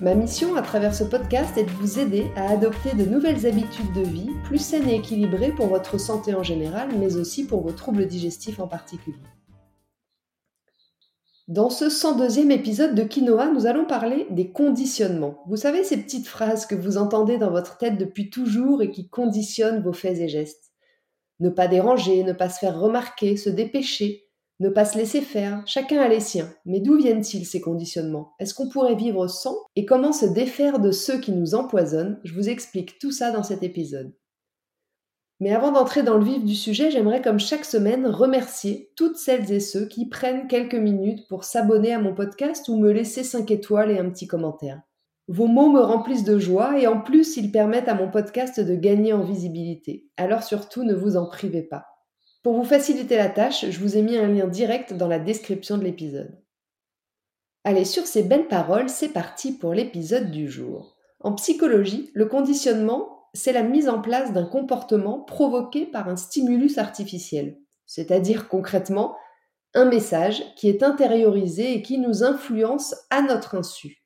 Ma mission à travers ce podcast est de vous aider à adopter de nouvelles habitudes de vie plus saines et équilibrées pour votre santé en général, mais aussi pour vos troubles digestifs en particulier. Dans ce 102e épisode de Quinoa, nous allons parler des conditionnements. Vous savez ces petites phrases que vous entendez dans votre tête depuis toujours et qui conditionnent vos faits et gestes. Ne pas déranger, ne pas se faire remarquer, se dépêcher, ne pas se laisser faire, chacun a les siens. Mais d'où viennent-ils ces conditionnements? Est-ce qu'on pourrait vivre sans? Et comment se défaire de ceux qui nous empoisonnent? Je vous explique tout ça dans cet épisode. Mais avant d'entrer dans le vif du sujet, j'aimerais comme chaque semaine remercier toutes celles et ceux qui prennent quelques minutes pour s'abonner à mon podcast ou me laisser 5 étoiles et un petit commentaire. Vos mots me remplissent de joie et en plus ils permettent à mon podcast de gagner en visibilité. Alors surtout ne vous en privez pas. Pour vous faciliter la tâche, je vous ai mis un lien direct dans la description de l'épisode. Allez, sur ces belles paroles, c'est parti pour l'épisode du jour. En psychologie, le conditionnement, c'est la mise en place d'un comportement provoqué par un stimulus artificiel, c'est-à-dire concrètement un message qui est intériorisé et qui nous influence à notre insu.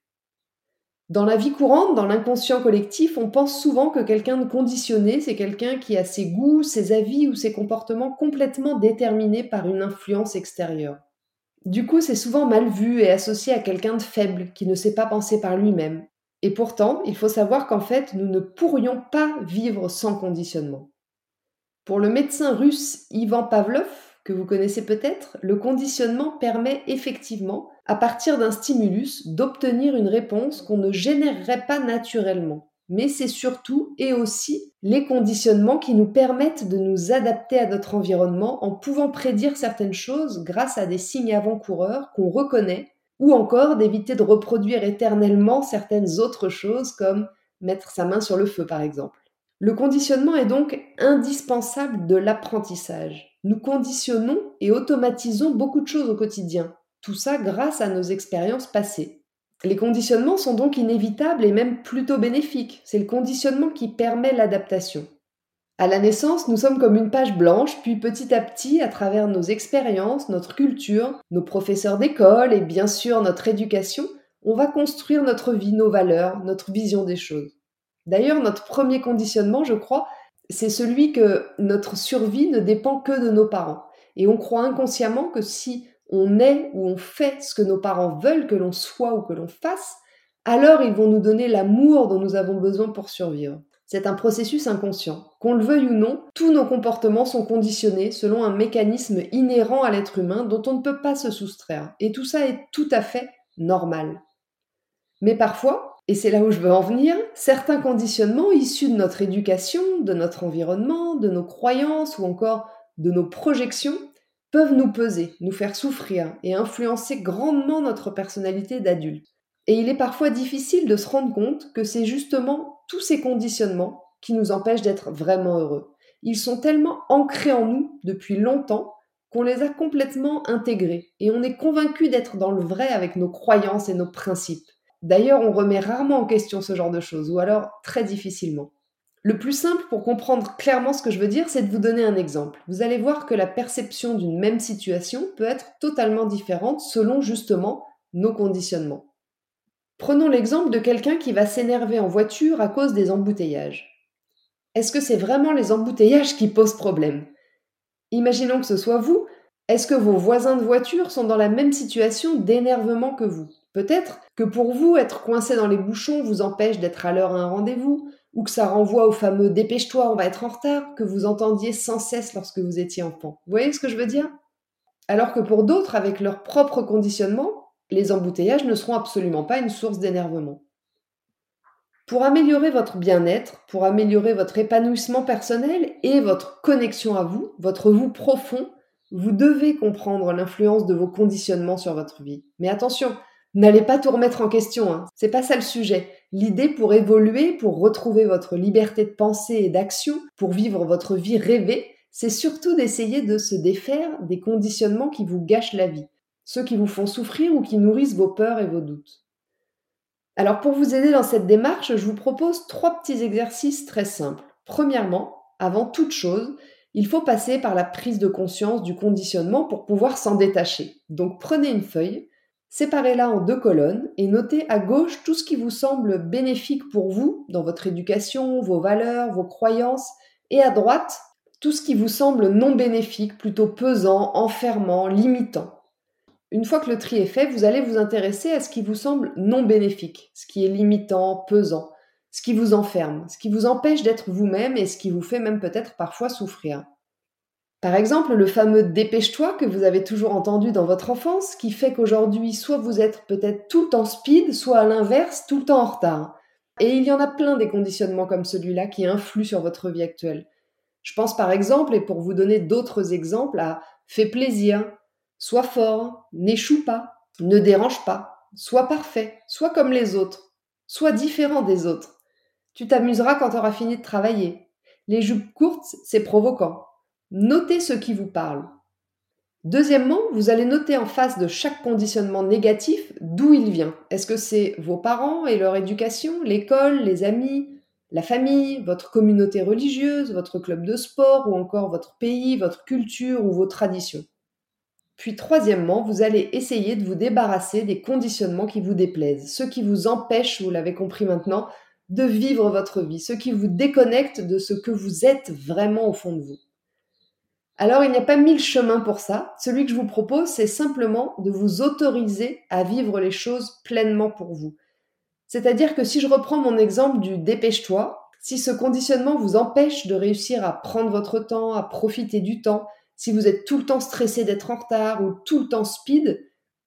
Dans la vie courante, dans l'inconscient collectif, on pense souvent que quelqu'un de conditionné, c'est quelqu'un qui a ses goûts, ses avis ou ses comportements complètement déterminés par une influence extérieure. Du coup, c'est souvent mal vu et associé à quelqu'un de faible qui ne sait pas penser par lui-même. Et pourtant, il faut savoir qu'en fait, nous ne pourrions pas vivre sans conditionnement. Pour le médecin russe Ivan Pavlov, que vous connaissez peut-être, le conditionnement permet effectivement, à partir d'un stimulus, d'obtenir une réponse qu'on ne générerait pas naturellement. Mais c'est surtout et aussi les conditionnements qui nous permettent de nous adapter à notre environnement en pouvant prédire certaines choses grâce à des signes avant-coureurs qu'on reconnaît, ou encore d'éviter de reproduire éternellement certaines autres choses comme mettre sa main sur le feu par exemple. Le conditionnement est donc indispensable de l'apprentissage. Nous conditionnons et automatisons beaucoup de choses au quotidien, tout ça grâce à nos expériences passées. Les conditionnements sont donc inévitables et même plutôt bénéfiques. C'est le conditionnement qui permet l'adaptation. À la naissance, nous sommes comme une page blanche, puis petit à petit, à travers nos expériences, notre culture, nos professeurs d'école et bien sûr notre éducation, on va construire notre vie, nos valeurs, notre vision des choses. D'ailleurs, notre premier conditionnement, je crois, c'est celui que notre survie ne dépend que de nos parents. Et on croit inconsciemment que si on est ou on fait ce que nos parents veulent que l'on soit ou que l'on fasse, alors ils vont nous donner l'amour dont nous avons besoin pour survivre. C'est un processus inconscient. Qu'on le veuille ou non, tous nos comportements sont conditionnés selon un mécanisme inhérent à l'être humain dont on ne peut pas se soustraire. Et tout ça est tout à fait normal. Mais parfois, et c'est là où je veux en venir, certains conditionnements issus de notre éducation, de notre environnement, de nos croyances ou encore de nos projections peuvent nous peser, nous faire souffrir et influencer grandement notre personnalité d'adulte. Et il est parfois difficile de se rendre compte que c'est justement tous ces conditionnements qui nous empêchent d'être vraiment heureux. Ils sont tellement ancrés en nous depuis longtemps qu'on les a complètement intégrés et on est convaincu d'être dans le vrai avec nos croyances et nos principes. D'ailleurs, on remet rarement en question ce genre de choses, ou alors très difficilement. Le plus simple pour comprendre clairement ce que je veux dire, c'est de vous donner un exemple. Vous allez voir que la perception d'une même situation peut être totalement différente selon justement nos conditionnements. Prenons l'exemple de quelqu'un qui va s'énerver en voiture à cause des embouteillages. Est-ce que c'est vraiment les embouteillages qui posent problème? Imaginons que ce soit vous. Est-ce que vos voisins de voiture sont dans la même situation d'énervement que vous? Peut-être que pour vous, être coincé dans les bouchons vous empêche d'être à l'heure à un rendez-vous, ou que ça renvoie au fameux dépêche-toi, on va être en retard, que vous entendiez sans cesse lorsque vous étiez enfant. Vous voyez ce que je veux dire? Alors que pour d'autres, avec leur propre conditionnement, les embouteillages ne seront absolument pas une source d'énervement. Pour améliorer votre bien-être, pour améliorer votre épanouissement personnel et votre connexion à vous, votre vous profond, vous devez comprendre l'influence de vos conditionnements sur votre vie. Mais attention, N'allez pas tout remettre en question, hein. c'est pas ça le sujet. L'idée pour évoluer, pour retrouver votre liberté de pensée et d'action, pour vivre votre vie rêvée, c'est surtout d'essayer de se défaire des conditionnements qui vous gâchent la vie, ceux qui vous font souffrir ou qui nourrissent vos peurs et vos doutes. Alors pour vous aider dans cette démarche, je vous propose trois petits exercices très simples. Premièrement, avant toute chose, il faut passer par la prise de conscience du conditionnement pour pouvoir s'en détacher. Donc prenez une feuille, séparez-la en deux colonnes et notez à gauche tout ce qui vous semble bénéfique pour vous dans votre éducation, vos valeurs, vos croyances, et à droite, tout ce qui vous semble non bénéfique, plutôt pesant, enfermant, limitant. Une fois que le tri est fait, vous allez vous intéresser à ce qui vous semble non bénéfique, ce qui est limitant, pesant, ce qui vous enferme, ce qui vous empêche d'être vous-même et ce qui vous fait même peut-être parfois souffrir. Par exemple, le fameux dépêche-toi que vous avez toujours entendu dans votre enfance, qui fait qu'aujourd'hui, soit vous êtes peut-être tout le temps speed, soit à l'inverse, tout le temps en retard. Et il y en a plein des conditionnements comme celui-là qui influent sur votre vie actuelle. Je pense par exemple, et pour vous donner d'autres exemples, à fais plaisir, Sois fort, n'échoue pas, ne dérange pas, sois parfait, sois comme les autres, sois différent des autres. Tu t'amuseras quand tu auras fini de travailler. Les jupes courtes, c'est provoquant. Notez ce qui vous parle. Deuxièmement, vous allez noter en face de chaque conditionnement négatif d'où il vient. Est-ce que c'est vos parents et leur éducation, l'école, les amis, la famille, votre communauté religieuse, votre club de sport ou encore votre pays, votre culture ou vos traditions? Puis troisièmement, vous allez essayer de vous débarrasser des conditionnements qui vous déplaisent, ceux qui vous empêchent, vous l'avez compris maintenant, de vivre votre vie, ceux qui vous déconnectent de ce que vous êtes vraiment au fond de vous. Alors il n'y a pas mille chemins pour ça. Celui que je vous propose, c'est simplement de vous autoriser à vivre les choses pleinement pour vous. C'est-à-dire que si je reprends mon exemple du dépêche-toi, si ce conditionnement vous empêche de réussir à prendre votre temps, à profiter du temps, si vous êtes tout le temps stressé d'être en retard ou tout le temps speed,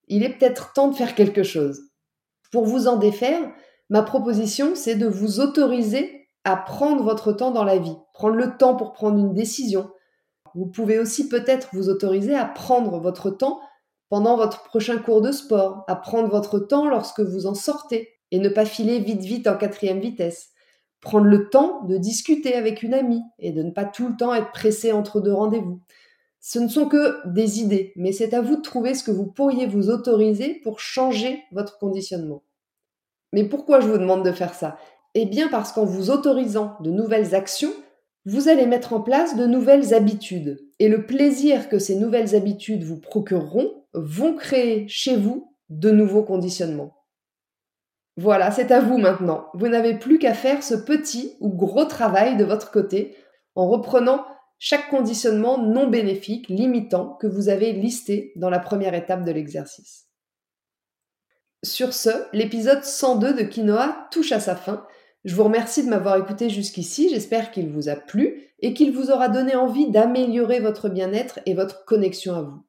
il est peut-être temps de faire quelque chose. Pour vous en défaire, ma proposition, c'est de vous autoriser à prendre votre temps dans la vie, prendre le temps pour prendre une décision. Vous pouvez aussi peut-être vous autoriser à prendre votre temps pendant votre prochain cours de sport, à prendre votre temps lorsque vous en sortez et ne pas filer vite vite en quatrième vitesse. Prendre le temps de discuter avec une amie et de ne pas tout le temps être pressé entre deux rendez-vous. Ce ne sont que des idées, mais c'est à vous de trouver ce que vous pourriez vous autoriser pour changer votre conditionnement. Mais pourquoi je vous demande de faire ça? Eh bien parce qu'en vous autorisant de nouvelles actions, vous allez mettre en place de nouvelles habitudes. Et le plaisir que ces nouvelles habitudes vous procureront vont créer chez vous de nouveaux conditionnements. Voilà, c'est à vous maintenant. Vous n'avez plus qu'à faire ce petit ou gros travail de votre côté en reprenant chaque conditionnement non bénéfique, limitant, que vous avez listé dans la première étape de l'exercice. Sur ce, l'épisode 102 de Quinoa touche à sa fin. Je vous remercie de m'avoir écouté jusqu'ici, j'espère qu'il vous a plu et qu'il vous aura donné envie d'améliorer votre bien-être et votre connexion à vous.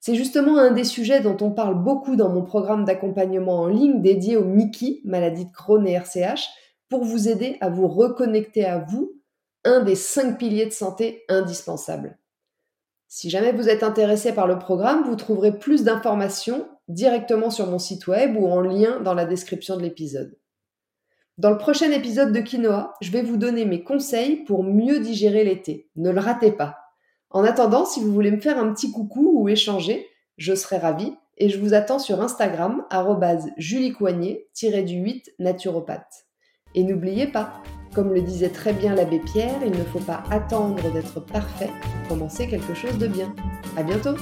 C'est justement un des sujets dont on parle beaucoup dans mon programme d'accompagnement en ligne dédié au Mickey, maladie de Crohn et RCH, pour vous aider à vous reconnecter à vous un des cinq piliers de santé indispensables. Si jamais vous êtes intéressé par le programme, vous trouverez plus d'informations directement sur mon site web ou en lien dans la description de l'épisode. Dans le prochain épisode de Quinoa, je vais vous donner mes conseils pour mieux digérer l'été. Ne le ratez pas. En attendant, si vous voulez me faire un petit coucou ou échanger, je serai ravie et je vous attends sur Instagram juliecoignet-du-8 naturopathe. Et n'oubliez pas, comme le disait très bien l'abbé Pierre, il ne faut pas attendre d'être parfait pour commencer quelque chose de bien. À bientôt!